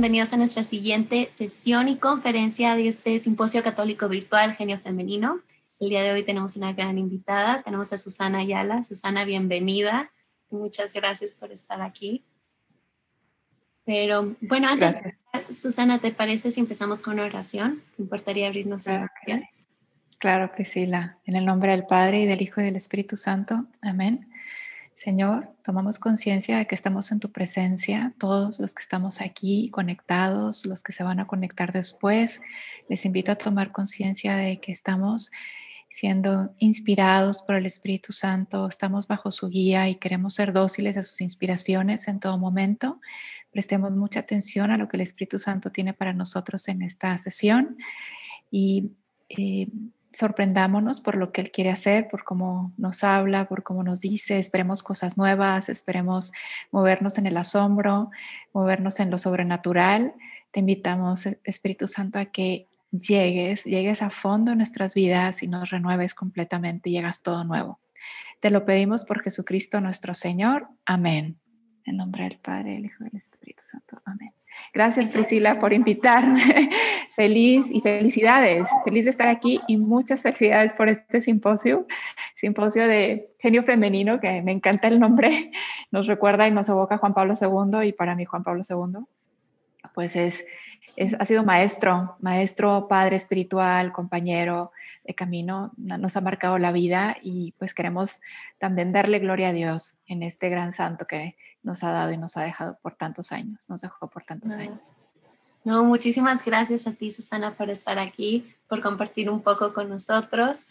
bienvenidos a nuestra siguiente sesión y conferencia de este Simposio Católico Virtual Genio Femenino. El día de hoy tenemos una gran invitada, tenemos a Susana Ayala. Susana, bienvenida. Muchas gracias por estar aquí. Pero bueno, antes, Susana, ¿te parece si empezamos con una oración? ¿Te importaría abrirnos a la oración? Claro, Priscila. En el nombre del Padre y del Hijo y del Espíritu Santo. Amén. Señor, tomamos conciencia de que estamos en tu presencia, todos los que estamos aquí conectados, los que se van a conectar después. Les invito a tomar conciencia de que estamos siendo inspirados por el Espíritu Santo, estamos bajo su guía y queremos ser dóciles a sus inspiraciones en todo momento. Prestemos mucha atención a lo que el Espíritu Santo tiene para nosotros en esta sesión y eh, sorprendámonos por lo que Él quiere hacer, por cómo nos habla, por cómo nos dice, esperemos cosas nuevas, esperemos movernos en el asombro, movernos en lo sobrenatural. Te invitamos, Espíritu Santo, a que llegues, llegues a fondo en nuestras vidas y nos renueves completamente y llegas todo nuevo. Te lo pedimos por Jesucristo nuestro Señor. Amén. En nombre del Padre, del Hijo y del Espíritu Santo. Amén. Gracias Priscila por invitarme. Feliz y felicidades. Feliz de estar aquí y muchas felicidades por este simposio. Simposio de genio femenino, que me encanta el nombre. Nos recuerda y nos evoca Juan Pablo II y para mí Juan Pablo II. Pues es, es, ha sido maestro, maestro, padre espiritual, compañero de camino, nos ha marcado la vida y pues queremos también darle gloria a Dios en este gran santo que, nos ha dado y nos ha dejado por tantos años, nos dejó por tantos años. No, muchísimas gracias a ti, Susana, por estar aquí, por compartir un poco con nosotros.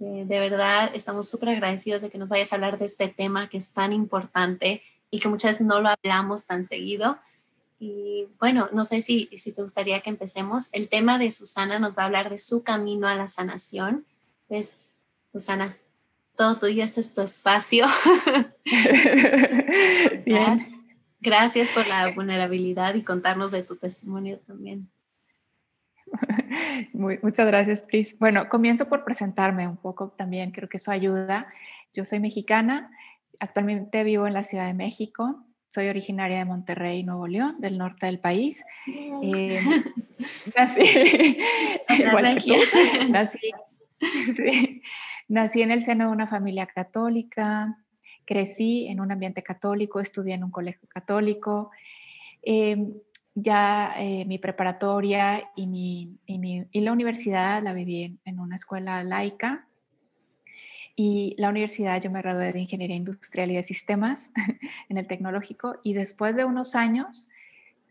Eh, de verdad, estamos súper agradecidos de que nos vayas a hablar de este tema que es tan importante y que muchas veces no lo hablamos tan seguido. Y bueno, no sé si, si te gustaría que empecemos. El tema de Susana nos va a hablar de su camino a la sanación. Pues, Susana, todo tuyo, este es tu espacio. Bien. Gracias por la vulnerabilidad y contarnos de tu testimonio también. muchas gracias, Pris. Bueno, comienzo por presentarme un poco también, creo que eso ayuda. Yo soy mexicana, actualmente vivo en la Ciudad de México, soy originaria de Monterrey, Nuevo León, del norte del país. Eh, nací, nací, sí, Nací en el seno de una familia católica, crecí en un ambiente católico, estudié en un colegio católico. Em, ya eh, mi preparatoria y, mi, y, la universidad la viví en, una escuela laica. Y la universidad yo me gradué de Ingeniería Industrial y de Sistemas en el tecnológico y después de unos años,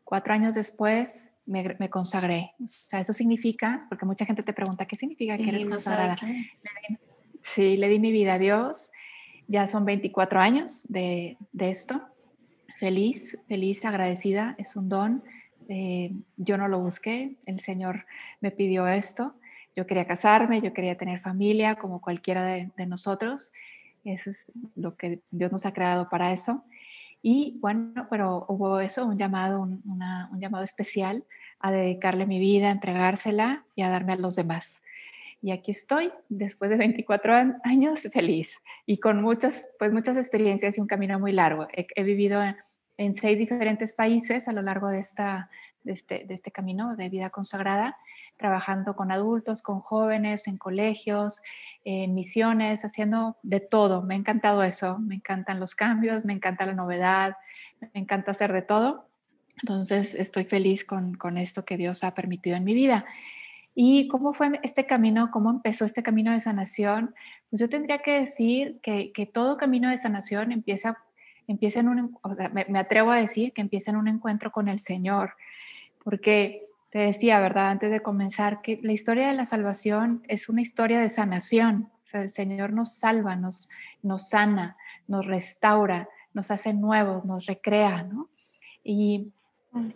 cuatro años después, me, consagré. O sea, eso significa, porque mucha gente te pregunta, ¿qué significa que eres consagrada? Sí, le di mi vida a Dios. Ya son 24 años de, esto. Feliz, feliz, agradecida. Es un don. Eh, yo no lo busqué. El Señor me pidió esto. Yo quería casarme, yo quería tener familia como cualquiera de, nosotros. Eso es lo que Dios nos ha creado para eso. Y bueno, pero hubo eso, un llamado, un, un llamado especial a dedicarle mi vida, a entregársela y a darme a los demás. Y aquí estoy, después de 24 años, feliz y con muchas, pues muchas experiencias y un camino muy largo. He, vivido en, seis diferentes países a lo largo de, esta, de, este, de este camino de vida consagrada, trabajando con adultos, con jóvenes, en colegios, en misiones, haciendo de todo. Me ha encantado eso, me encantan los cambios, me encanta la novedad, me encanta hacer de todo. Entonces estoy feliz con, con esto que Dios ha permitido en mi vida. ¿Y cómo fue este camino? ¿Cómo empezó este camino de sanación? Pues yo tendría que decir que, que todo camino de sanación empieza, empieza en un, o sea, me, atrevo a decir que empieza en un encuentro con el Señor, porque te decía, ¿verdad? Antes de comenzar, que la historia de la salvación es una historia de sanación. O sea, el Señor nos salva, nos, nos sana, nos restaura, nos hace nuevos, nos recrea, ¿no? Y,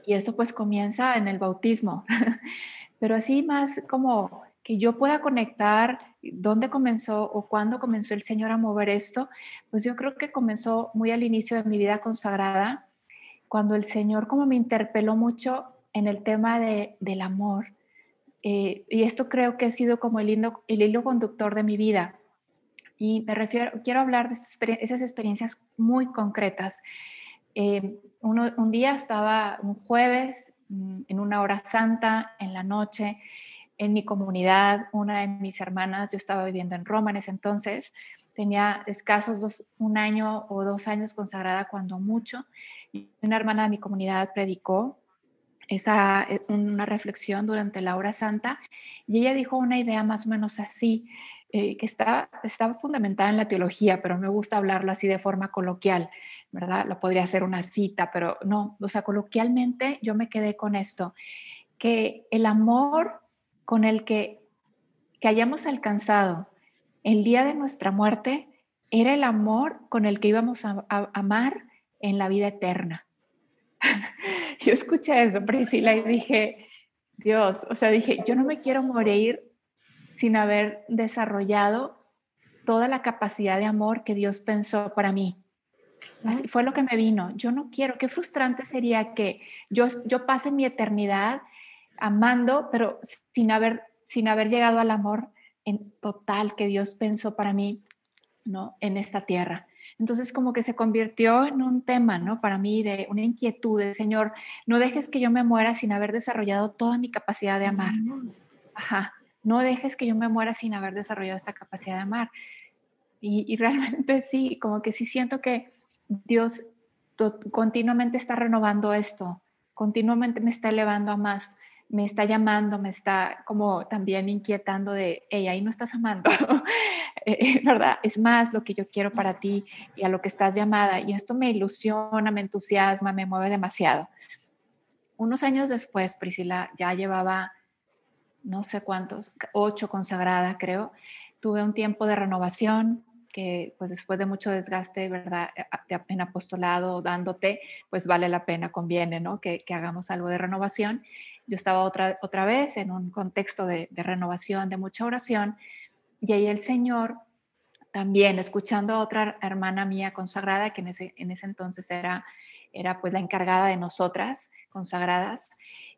y esto pues comienza en el bautismo. pero así más como que yo pueda conectar dónde comenzó o cuándo comenzó el Señor a mover esto, pues yo creo que comenzó muy al inicio de mi vida consagrada, cuando el Señor como me interpeló mucho en el tema de, del amor. Eh, y esto creo que ha sido como el hilo, el hilo conductor de mi vida. Y me refiero, quiero hablar de esas experiencias muy concretas. Eh, un día estaba, un jueves, en una hora santa, en la noche, en mi comunidad, una de mis hermanas, yo estaba viviendo en Roma en ese entonces, tenía escasos dos, un año o dos años consagrada cuando mucho, y una hermana de mi comunidad predicó esa, eh, una reflexión durante la hora santa y ella dijo una idea más o menos así, eh, que está, está fundamentada en la teología, pero me gusta hablarlo así de forma coloquial, ¿verdad? Lo podría ser una cita, pero no, o sea, coloquialmente yo me quedé con esto, que el amor con el que, que hayamos alcanzado el día de nuestra muerte era el amor con el que íbamos a amar en la vida eterna. yo escuché eso, Priscila, y dije, Dios, o sea, dije, yo no me quiero morir sin haber desarrollado toda la capacidad de amor que Dios pensó para mí. Así fue lo que me vino. Yo no quiero, qué frustrante sería que yo, yo pase mi eternidad amando, pero sin haber, sin haber llegado al amor en total que Dios pensó para mí, ¿no? En esta tierra. Entonces como que se convirtió en un tema, ¿no? Para mí de una inquietud Señor, no dejes que yo me muera sin haber desarrollado toda mi capacidad de amar. Ajá, no dejes que yo me muera sin haber desarrollado esta capacidad de amar. Y, realmente sí, como que sí siento que Dios continuamente está renovando esto, continuamente me está elevando a más me está llamando, me está como también inquietando de, hey, ahí no estás amando, eh, ¿verdad? Es más lo que yo quiero para ti y a lo que estás llamada. Y esto me ilusiona, me entusiasma, me mueve demasiado. Unos años después, Priscila ya llevaba, no sé cuántos, ocho consagrada, creo. Tuve un tiempo de renovación que pues después de mucho desgaste, ¿verdad? En apostolado, dándote, pues vale la pena, conviene, ¿no? Que, que hagamos algo de renovación yo estaba otra, otra vez en un contexto de, renovación, de mucha oración, y ahí el Señor también, escuchando a otra hermana mía consagrada, que en ese, en ese entonces era, era pues la encargada de nosotras consagradas,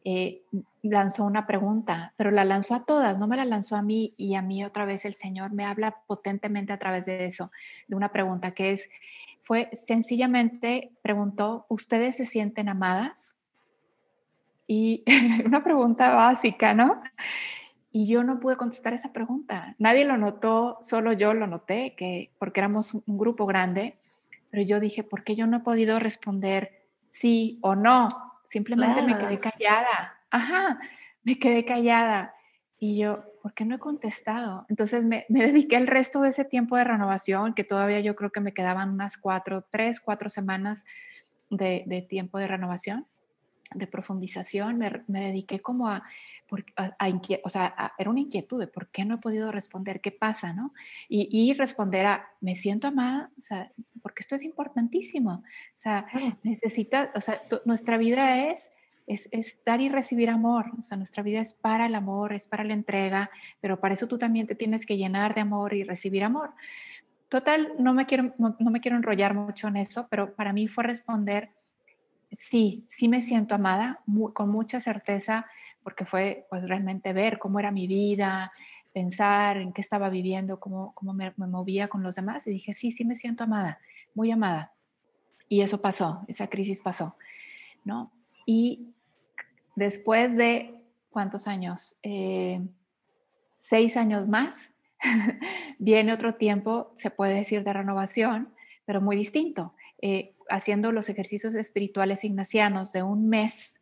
eh, lanzó una pregunta, pero la lanzó a todas, no me la lanzó a mí y a mí otra vez el Señor me habla potentemente a través de eso, de una pregunta que es, fue sencillamente, preguntó, ¿ustedes se sienten amadas? Y una pregunta básica, ¿no? Y yo no pude contestar esa pregunta. Nadie lo notó, solo yo lo noté, que porque éramos un grupo grande, pero yo dije, ¿por qué yo no he podido responder sí o no? Simplemente me quedé callada. Ajá, me quedé callada. Y yo, ¿por qué no he contestado? Entonces me, dediqué el resto de ese tiempo de renovación, que todavía yo creo que me quedaban unas cuatro, tres, cuatro semanas de, de tiempo de renovación de profundización, me, dediqué como a, a, o sea, era una inquietud de por qué no he podido responder, qué pasa, ¿no? Y, responder a, me siento amada, o sea, porque esto es importantísimo, o sea, necesita, o sea, nuestra vida es, es, es, dar y recibir amor, o sea, nuestra vida es para el amor, es para la entrega, pero para eso tú también te tienes que llenar de amor y recibir amor. Total, no me quiero, no me quiero enrollar mucho en eso, pero para mí fue responder sí, sí me siento amada, con mucha certeza, porque fue pues realmente ver cómo era mi vida, pensar en qué estaba viviendo, cómo, cómo me, movía con los demás y dije, sí, sí me siento amada, muy amada. Y eso pasó, esa crisis pasó, ¿no? Y después de, ¿cuántos años? Eh, seis años más, viene otro tiempo, se puede decir, de renovación, pero muy distinto. Eh, haciendo los ejercicios espirituales ignacianos de un mes,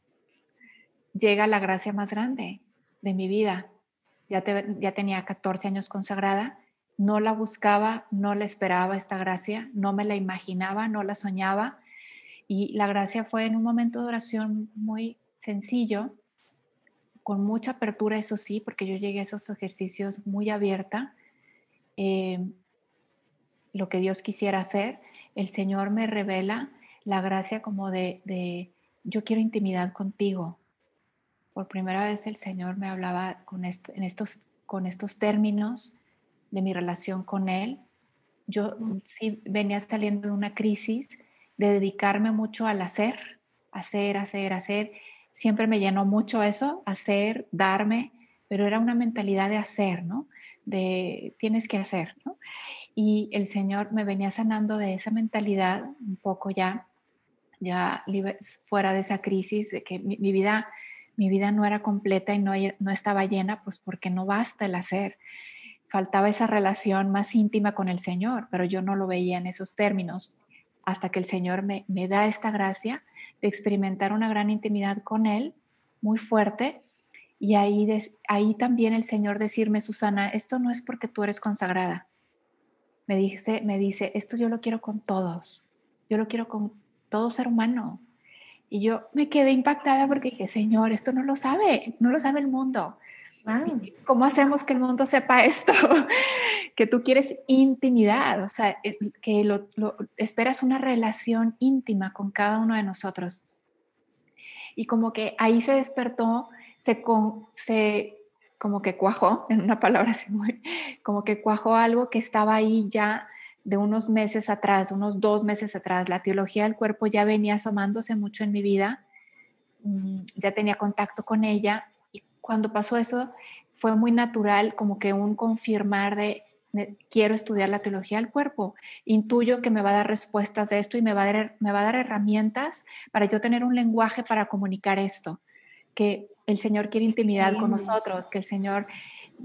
llega la gracia más grande de mi vida. Ya, tenía 14 años consagrada, no la buscaba, no la esperaba esta gracia, no me la imaginaba, no la soñaba. Y la gracia fue en un momento de oración muy sencillo, con mucha apertura, eso sí, porque yo llegué a esos ejercicios muy abierta, eh, lo que Dios quisiera hacer el Señor me revela la gracia como de, yo quiero intimidad contigo. Por primera vez el Señor me hablaba con, en estos, con estos términos de mi relación con Él. Yo sí venía saliendo de una crisis de dedicarme mucho al hacer, hacer, hacer, hacer. Siempre me llenó mucho eso, hacer, darme, pero era una mentalidad de hacer, ¿no? De tienes que hacer, ¿no? y el Señor me venía sanando de esa mentalidad un poco ya ya fuera de esa crisis, de que mi, vida, mi vida no era completa y no, no estaba llena, pues porque no basta el hacer. Faltaba esa relación más íntima con el Señor, pero yo no lo veía en esos términos hasta que el Señor me, me da esta gracia de experimentar una gran intimidad con Él, muy fuerte, y ahí, ahí también el Señor decirme, Susana, esto no es porque tú eres consagrada. Me dice, me dice, esto yo lo quiero con todos. Yo lo quiero con todo ser humano. Y yo me quedé impactada porque dije, Señor, esto no lo sabe, no lo sabe el mundo. ¿Cómo hacemos que el mundo sepa esto? que tú quieres intimidad, o sea, que lo, esperas una relación íntima con cada uno de nosotros. Y como que ahí se despertó, se, con, se como que cuajó, en una palabra así muy, como que cuajó algo que estaba ahí ya de unos meses atrás, unos dos meses atrás. La teología del cuerpo ya venía asomándose mucho en mi vida, mm, ya tenía contacto con ella y cuando pasó eso fue muy natural como que un confirmar de, quiero estudiar la teología del cuerpo, intuyo que me va a dar respuestas de esto y me va a dar, me va a dar herramientas para yo tener un lenguaje para comunicar esto, que el Señor quiere intimidad con nosotros, que el Señor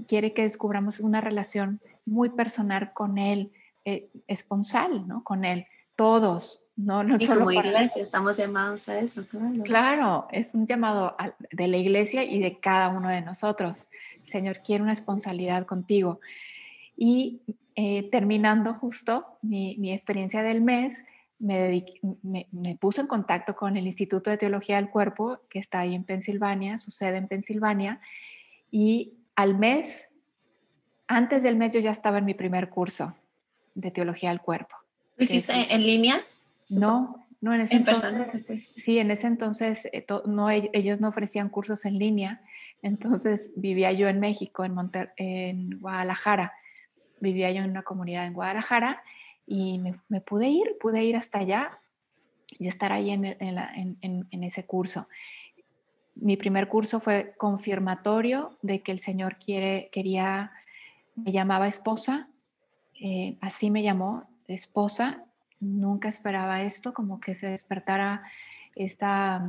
quiere que descubramos una relación muy personal con Él, eh, esponsal, ¿no? Con Él, todos, no, no y solo como iglesia estamos llamados a eso, claro. Claro, es un llamado de la iglesia y de cada uno de nosotros. Señor quiere una esponsalidad contigo. Y eh, terminando justo mi, mi, experiencia del mes, me, me, me, puse en contacto con el Instituto de Teología del Cuerpo, que está ahí en Pensilvania, su sede en Pensilvania, y al mes, antes del mes yo ya estaba en mi primer curso de teología del cuerpo. ¿Lo hiciste en línea? No, no en ese entonces. Pues. Sí, en ese entonces eh, no, ellos no ofrecían cursos en línea. Entonces vivía yo en México, en, en Guadalajara. Vivía yo en una comunidad en Guadalajara y me, pude ir, pude ir hasta allá y estar ahí en, en, ese curso. Mi primer curso fue confirmatorio de que el Señor quiere, quería, me llamaba esposa eh, así me llamó, esposa. Nunca esperaba esto, como que se despertara esta,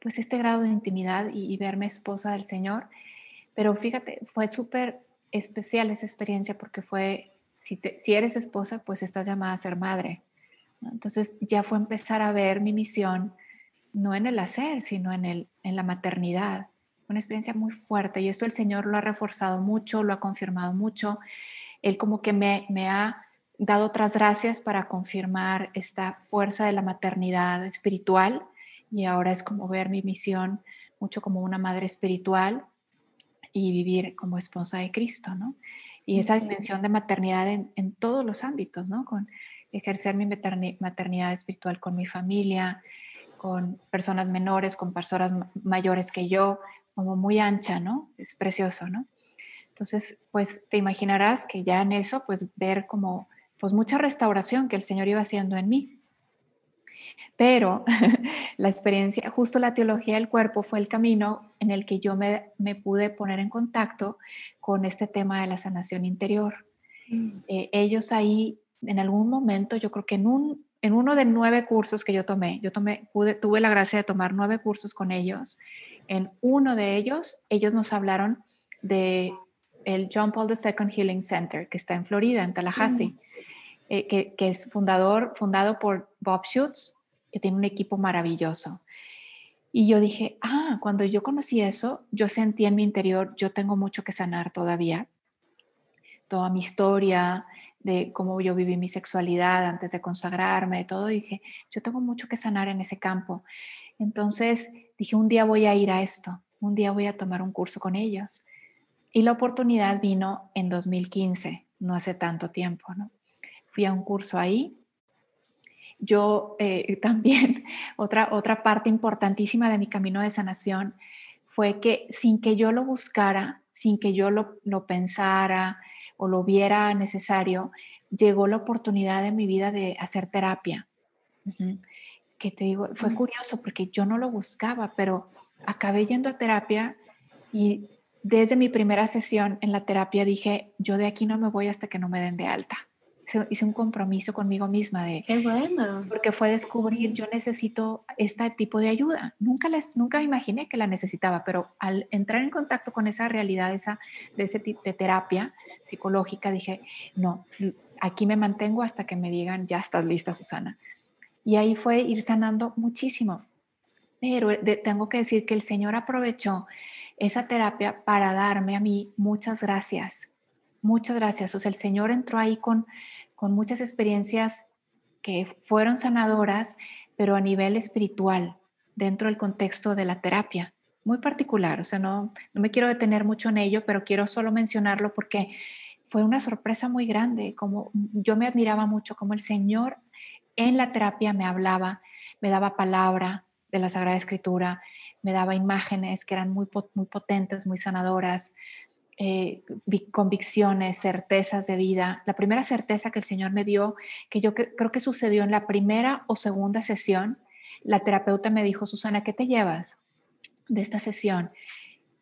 pues este grado de intimidad y, verme esposa del Señor. Pero fíjate, fue súper especial esa experiencia porque fue, si, si eres esposa, pues estás llamada a ser madre. Entonces ya fue empezar a ver mi misión, no en el hacer, sino en, el, en la maternidad. Una experiencia muy fuerte y esto el Señor lo ha reforzado mucho, lo ha confirmado mucho él como que me, ha dado otras gracias para confirmar esta fuerza de la maternidad espiritual y ahora es como ver mi misión mucho como una madre espiritual y vivir como esposa de Cristo, ¿no? Y esa dimensión de maternidad en, todos los ámbitos, ¿no? Con ejercer mi maternidad espiritual con mi familia, con personas menores, con personas mayores que yo, como muy ancha, ¿no? Es precioso, ¿no? Entonces, pues te imaginarás que ya en eso, pues ver como, pues mucha restauración que el Señor iba haciendo en mí. Pero la experiencia, justo la teología del cuerpo fue el camino en el que yo me, pude poner en contacto con este tema de la sanación interior. Mm. Eh, ellos ahí, en algún momento, yo creo que en, un, en uno de nueve cursos que yo tomé, yo tomé, pude, tuve la gracia de tomar nueve cursos con ellos. En uno de ellos, ellos nos hablaron de el John Paul II Healing Center, que está en Florida, en Tallahassee, eh, que, es fundador, fundado por Bob Schutz, que tiene un equipo maravilloso. Y yo dije, ah, cuando yo conocí eso, yo sentí en mi interior, yo tengo mucho que sanar todavía. Toda mi historia de cómo yo viví mi sexualidad antes de consagrarme, todo, dije, yo tengo mucho que sanar en ese campo. Entonces dije, un día voy a ir a esto, un día voy a tomar un curso con ellos. Y la oportunidad vino en 2015, no hace tanto tiempo, ¿no? Fui a un curso ahí. Yo eh, también, otra, otra parte importantísima de mi camino de sanación fue que sin que yo lo buscara, sin que yo lo, lo pensara o lo viera necesario, llegó la oportunidad de mi vida de hacer terapia. Que te digo, fue curioso porque yo no lo buscaba, pero acabé yendo a terapia y desde mi primera sesión en la terapia dije, yo de aquí no me voy hasta que no me den de alta. hice un compromiso conmigo misma de... Qué bueno. Porque fue descubrir, yo necesito este tipo de ayuda. Nunca, les, nunca imaginé que la necesitaba, pero al entrar en contacto con esa realidad, esa, de ese tipo de terapia psicológica, dije, no, aquí me mantengo hasta que me digan, ya estás lista, Susana. Y ahí fue ir sanando muchísimo. Pero tengo que decir que el Señor aprovechó esa terapia para darme a mí muchas gracias Muchas gracias. O sea, el Señor entró ahí con, con muchas experiencias que fueron sanadoras, pero a nivel espiritual, dentro del contexto de la terapia. Muy particular, o sea, no, no me quiero detener mucho en ello, pero quiero solo mencionarlo porque fue una sorpresa muy grande, como yo me admiraba mucho como el Señor en la terapia me hablaba, me daba palabra de la Sagrada Escritura, me daba imágenes que eran muy, muy potentes, muy sanadoras, eh, convicciones, certezas de vida. La primera certeza que el Señor me dio, que yo creo que sucedió en la primera o segunda sesión, la terapeuta me dijo, Susana, ¿qué te llevas de esta sesión?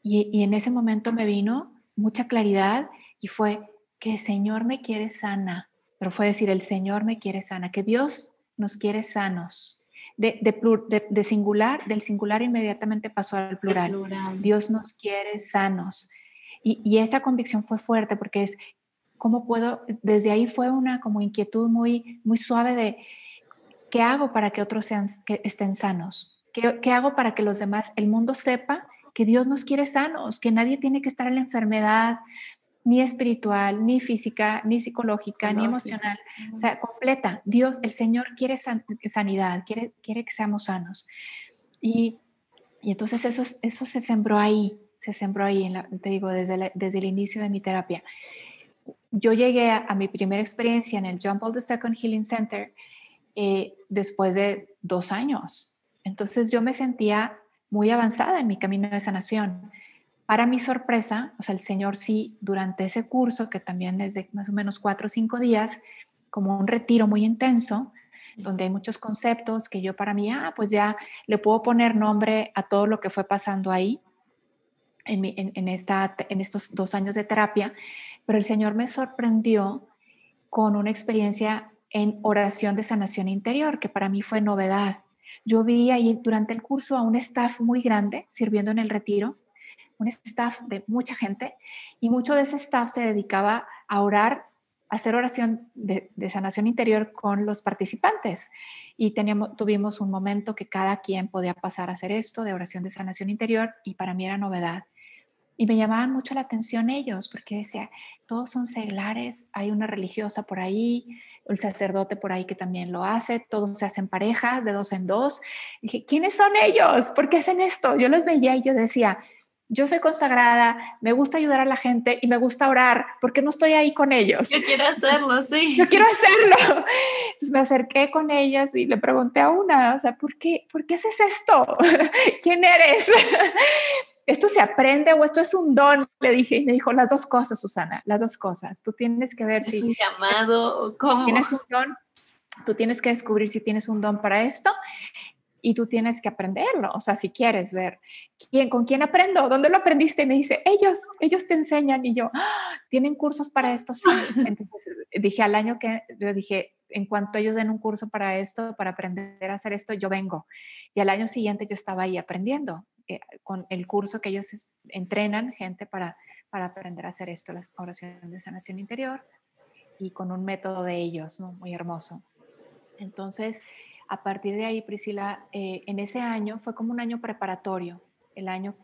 Y, y en ese momento me vino mucha claridad y fue que el Señor me quiere sana, pero fue decir, el Señor me quiere sana, que Dios nos quiere sanos. De, de, de, singular, del singular inmediatamente pasó al plural. plural. Dios nos quiere sanos. Y, esa convicción fue fuerte porque es, ¿cómo puedo? Desde ahí fue una como inquietud muy, muy suave de, ¿qué hago para que otros sean, que estén sanos? ¿Qué, ¿Qué hago para que los demás, el mundo sepa que Dios nos quiere sanos, que nadie tiene que estar en la enfermedad, ni espiritual, ni física, ni psicológica, ni emocional, o sea, completa. Dios, el Señor quiere sanidad, quiere, quiere que seamos sanos. Y, y entonces eso, eso se sembró ahí se sembró ahí, en la, te digo, desde, desde el inicio de mi terapia. Yo llegué a, mi primera experiencia en el John Paul II Healing Center eh, después de dos años. Entonces yo me sentía muy avanzada en mi camino de sanación. Para mi sorpresa, o sea, el Señor sí, durante ese curso, que también es de más o menos cuatro o cinco días, como un retiro muy intenso, donde hay muchos conceptos que yo para mí, ah, pues ya le puedo poner nombre a todo lo que fue pasando ahí en, esta, en estos dos años de terapia, pero el Señor me sorprendió con una experiencia en oración de sanación interior, que para mí fue novedad. Yo vi ahí durante el curso a un staff muy grande sirviendo en el retiro, un staff de mucha gente, y mucho de ese staff se dedicaba a orar, a hacer oración de, de sanación interior con los participantes. Y teníamos, tuvimos un momento que cada quien podía pasar a hacer esto de oración de sanación interior, y para mí era novedad. Y me llamaban mucho la atención ellos, porque decía, todos son seglares, hay una religiosa por ahí, el sacerdote por ahí que también lo hace, todos se hacen parejas de dos en dos. dije, ¿quiénes son ellos? ¿Por qué hacen esto? Yo los veía y yo decía, yo soy consagrada, me gusta ayudar a la gente y me gusta orar, ¿por qué no estoy ahí con ellos? Yo quiero hacerlo, sí. Yo quiero hacerlo. Entonces me acerqué con ellas y le pregunté a una, o sea, ¿por qué, ¿por qué haces esto? ¿Quién eres? ¿esto se aprende o esto es un don? Le dije y me dijo las dos cosas, Susana, las dos cosas. Tú tienes que ver ¿Es si... un llamado cómo? Tienes un don, tú tienes que descubrir si tienes un don para esto y tú tienes que aprenderlo, o sea, si quieres ver quién, con quién aprendo, dónde lo aprendiste, y me dice, ellos, ellos te enseñan, y yo, ¡Ah! tienen cursos para esto, sí. Entonces dije al año que, le dije, en cuanto ellos den un curso para esto, para aprender a hacer esto, yo vengo. Y al año siguiente yo estaba ahí aprendiendo. Eh, con el curso que ellos entrenan gente para, para aprender a hacer esto, las oraciones de sanación interior, y con un método de ellos, ¿no? Muy hermoso. Entonces, a partir de ahí, Priscila, eh, en ese año fue como un año preparatorio, el año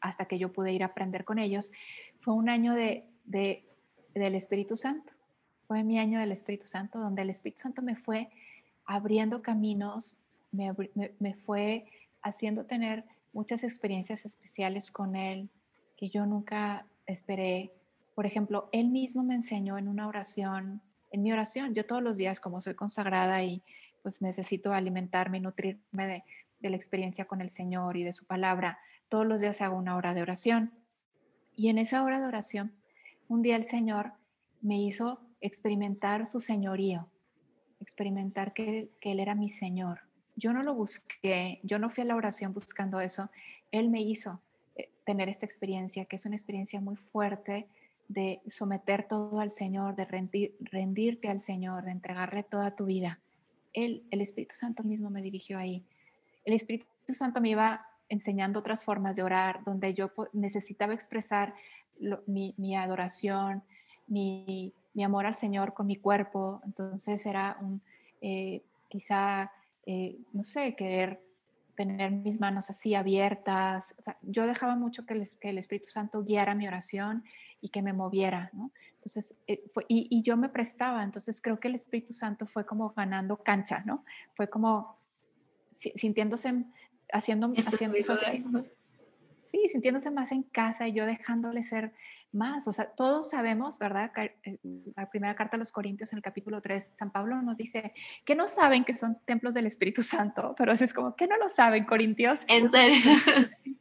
hasta que yo pude ir a aprender con ellos, fue un año de, de, del Espíritu Santo. Fue mi año del Espíritu Santo, donde el Espíritu Santo me fue abriendo caminos, me fue haciendo tener muchas experiencias especiales con él que yo nunca esperé. Por ejemplo, él mismo me enseñó en una oración, en mi oración, yo todos los días como soy consagrada y pues necesito alimentarme y nutrirme de, la experiencia con el Señor y de su palabra, todos los días hago una hora de oración. Y en esa hora de oración, un día el Señor me hizo experimentar su señorío, experimentar que, que Él era mi Señor yo no lo busqué, yo no fui a la oración buscando eso, Él me hizo eh, tener esta experiencia, que es una experiencia muy fuerte de someter todo al Señor, de rendirte al Señor, de entregarle toda tu vida. El Espíritu Santo mismo me dirigió ahí. El Espíritu Santo me iba enseñando otras formas de orar, donde yo necesitaba expresar mi, adoración, mi, amor al Señor con mi cuerpo. Entonces era un, eh, quizá, eh, no sé, querer tener mis manos así abiertas. yo dejaba mucho que el, Espíritu Santo guiara mi oración y que me moviera, ¿no? Entonces, eh, fue, y, yo me prestaba, entonces creo que el Espíritu Santo fue como ganando cancha, ¿no? Fue como sintiéndose, haciendo, haciendo sí, sintiéndose más en casa y yo dejándole ser más. O sea, todos sabemos, ¿verdad? Eh, la primera carta a los Corintios en el capítulo 3, San Pablo nos dice que no saben que son templos del Espíritu Santo, pero es como, que no lo saben, Corintios? En serio.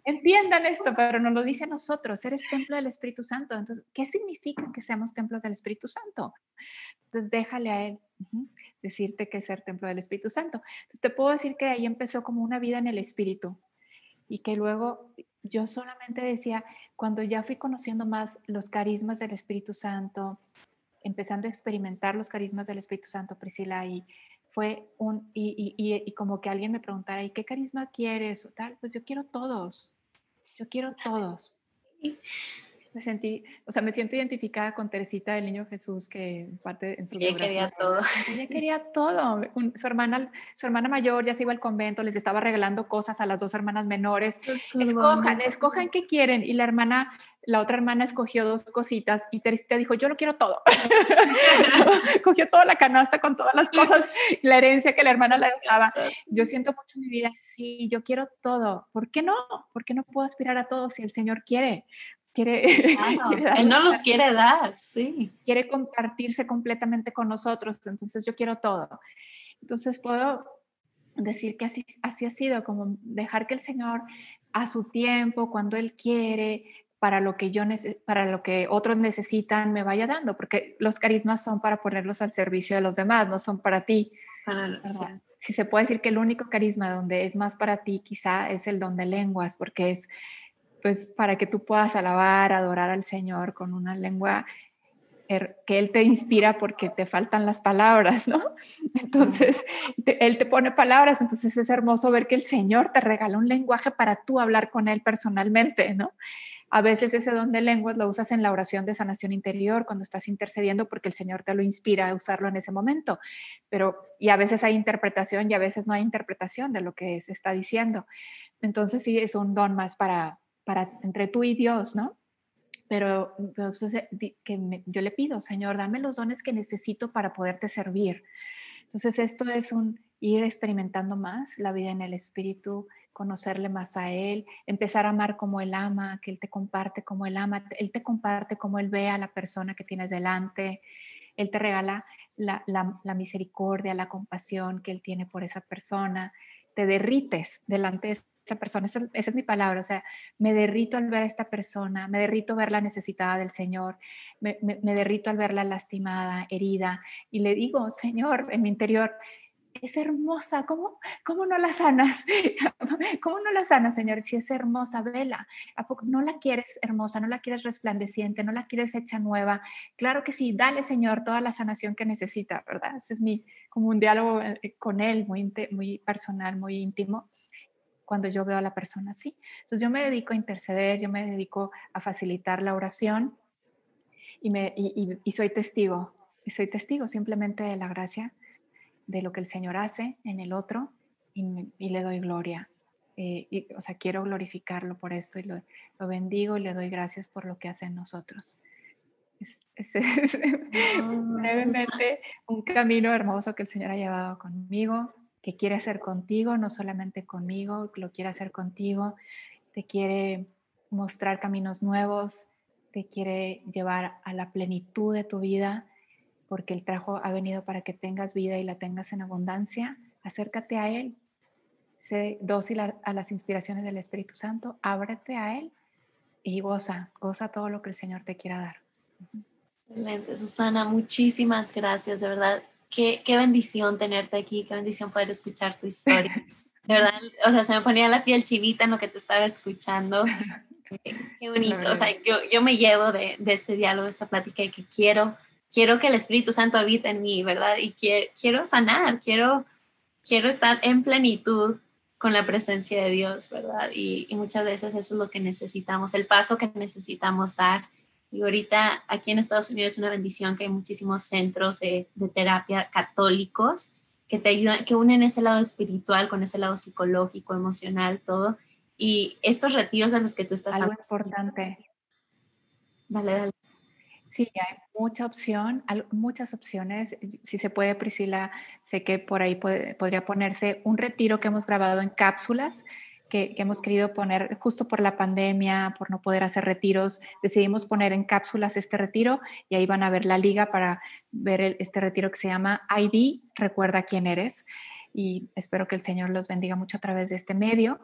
Entiendan esto, pero nos lo dice a nosotros, eres templo del Espíritu Santo. Entonces, ¿qué significa que seamos templos del Espíritu Santo? Entonces, déjale a él decirte que es ser templo del Espíritu Santo. Entonces, te puedo decir que ahí empezó como una vida en el Espíritu y que luego yo solamente decía, cuando ya fui conociendo más los carismas del Espíritu Santo, empezando a experimentar los carismas del Espíritu Santo, Priscila, y fue un, y, y, y, como que alguien me preguntara, ¿y qué carisma quieres? O tal, pues yo quiero todos, yo quiero todos me sentí, o sea, me siento identificada con Teresita del Niño Jesús, que parte en su Ella quería todo. Ella quería todo. su, hermana, su hermana mayor ya se iba al convento, les estaba regalando cosas a las dos hermanas menores. Escojan, escojan qué quieren. Y la hermana, la otra hermana escogió dos cositas y Teresita dijo, yo lo quiero todo. Cogió toda la canasta con todas las cosas, la herencia que la hermana le daba. Yo siento mucho mi vida, sí, yo quiero todo. ¿Por qué no? ¿Por qué no puedo aspirar a todo si el Señor quiere? Quiere, él no los quiere dar, sí. Quiere compartirse completamente con nosotros, entonces yo quiero todo. Entonces puedo decir que así, así ha sido, como dejar que el Señor a su tiempo, cuando Él quiere, para lo que yo para lo que otros necesitan me vaya dando, porque los carismas son para ponerlos al servicio de los demás, no son para ti. Si se puede decir que el único carisma donde es más para ti quizá es el don de lenguas, porque es pues para que tú puedas alabar, adorar al Señor con una lengua que Él te inspira porque te faltan las palabras, ¿no? Entonces, Él te pone palabras, entonces es hermoso ver que el Señor te regala un lenguaje para tú hablar con Él personalmente, ¿no? A veces ese don de lenguas lo usas en la oración de sanación interior cuando estás intercediendo porque el Señor te lo inspira a usarlo en ese momento. Pero y a veces hay interpretación y a veces no hay interpretación de lo que se está diciendo. Entonces sí es un don más para para entre tú y Dios, ¿no? Pero pues, que yo le pido, Señor, dame los dones que necesito para poderte servir. Entonces esto es un ir experimentando más la vida en el Espíritu, conocerle más a Él, empezar a amar como Él ama, que Él te comparte como Él ama, Él te comparte como Él ve a la persona que tienes delante, Él te regala la, la misericordia, la compasión que Él tiene por esa persona, te derrites delante de esa persona, esa, es mi palabra, o sea, me derrito al ver a esta persona, me derrito ver la necesitada del Señor, me, derrito al verla lastimada, herida, y le digo, Señor, en mi interior, es hermosa, ¿cómo, cómo no la sanas? ¿Cómo no la sanas, Señor? Si es hermosa, vela. ¿A poco no la quieres hermosa, no la quieres resplandeciente, no la quieres hecha nueva? Claro que sí, dale, Señor, toda la sanación que necesita, ¿verdad? Ese es mi, como un diálogo eh, con Él, muy, personal, muy íntimo cuando yo veo a la persona así. Entonces yo me dedico a interceder, yo me dedico a facilitar la oración y, me, y, soy testigo, soy testigo simplemente de la gracia, de lo que el Señor hace en el otro y, le doy gloria. Eh, y, o sea, quiero glorificarlo por esto y lo, lo, bendigo y le doy gracias por lo que hace en nosotros. Es, es, es brevemente un camino hermoso que el Señor ha llevado conmigo, que quiere hacer contigo, no solamente conmigo, lo quiere hacer contigo, te quiere mostrar caminos nuevos, te quiere llevar a la plenitud de tu vida, porque el trajo ha venido para que tengas vida y la tengas en abundancia. Acércate a Él, sé dócil a, las inspiraciones del Espíritu Santo, ábrete a Él y goza, goza todo lo que el Señor te quiera dar. Excelente, Susana, muchísimas gracias, de verdad qué, qué bendición tenerte aquí, qué bendición poder escuchar tu historia. De verdad, o sea, se me ponía la piel chivita en lo que te estaba escuchando. Qué, bonito. O sea, yo, yo me llevo de, de, este diálogo, de esta plática y que quiero, quiero que el Espíritu Santo habite en mí, ¿verdad? Y quiero, quiero sanar, quiero, quiero estar en plenitud con la presencia de Dios, ¿verdad? Y, y, muchas veces eso es lo que necesitamos, el paso que necesitamos dar. Y ahorita aquí en Estados Unidos es una bendición que hay muchísimos centros de, de terapia católicos que te ayudan, que unen ese lado espiritual con ese lado psicológico, emocional, todo. Y estos retiros de los que tú estás Algo importante. Dale, dale. Sí, hay mucha opción, muchas opciones. Si se puede, Priscila, sé que por ahí podría ponerse un retiro que hemos grabado en cápsulas, que, hemos querido poner justo por la pandemia, por no poder hacer retiros. Decidimos poner en cápsulas este retiro y ahí van a ver la liga para ver este retiro que se llama ID, recuerda quién eres y espero que el Señor los bendiga mucho a través de este medio.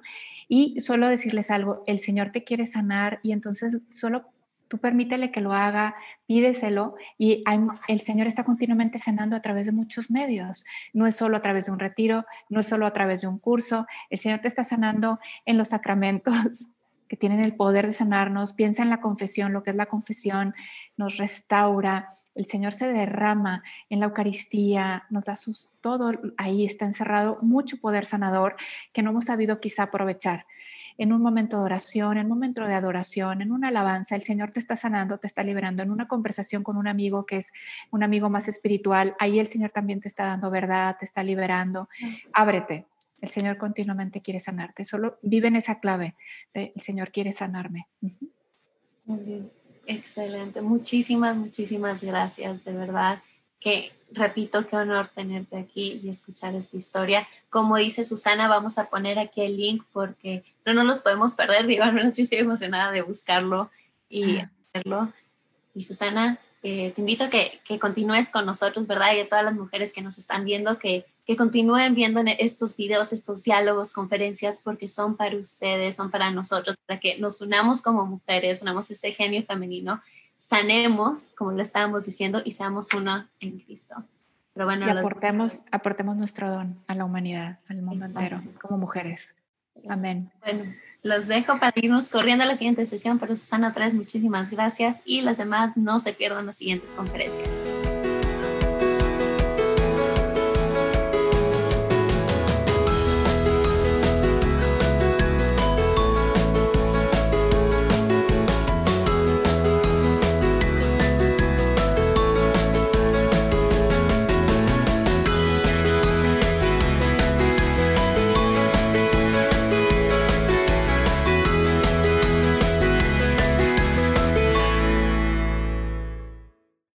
Y solo decirles algo, el Señor te quiere sanar y entonces solo tú permítele que lo haga, pídeselo y el Señor está continuamente sanando a través de muchos medios. No es solo a través de un retiro, no es solo a través de un curso, el Señor te está sanando en los sacramentos, que tienen el poder de sanarnos. Piensa en la confesión, lo que es la confesión, nos restaura. El Señor se derrama en la Eucaristía, nos da sus, todo ahí está encerrado, mucho poder sanador que no hemos sabido quizá aprovechar. En un momento de oración, en un momento de adoración, en una alabanza, el Señor te está sanando, te está liberando. En una conversación con un amigo que es un amigo más espiritual, ahí el Señor también te está dando verdad, te está liberando. Ábrete, el Señor continuamente quiere sanarte. Solo vive en esa clave. el Señor quiere sanarme. Muy bien. Excelente. Muchísimas, muchísimas gracias. De verdad que, repito, qué honor tenerte aquí y escuchar esta historia. Como dice Susana, vamos a poner aquí el link porque no nos los podemos perder. Digo, al menos yo estoy emocionada de buscarlo y hacerlo. Y Susana, eh, te invito a que, que, continúes con nosotros, ¿verdad? Y a todas las mujeres que nos están viendo, que, que continúen viendo estos videos, estos diálogos, conferencias, porque son para ustedes, son para nosotros, para que nos unamos como mujeres, unamos ese genio femenino, sanemos, como lo estábamos diciendo, y seamos uno en Cristo. Pero bueno, y aportemos, aportemos nuestro don a la humanidad, al mundo entero, como mujeres. Amén. Bueno. Los dejo para irnos corriendo a la siguiente sesión, pero Susana, otra vez muchísimas gracias y las demás no se pierdan las siguientes conferencias.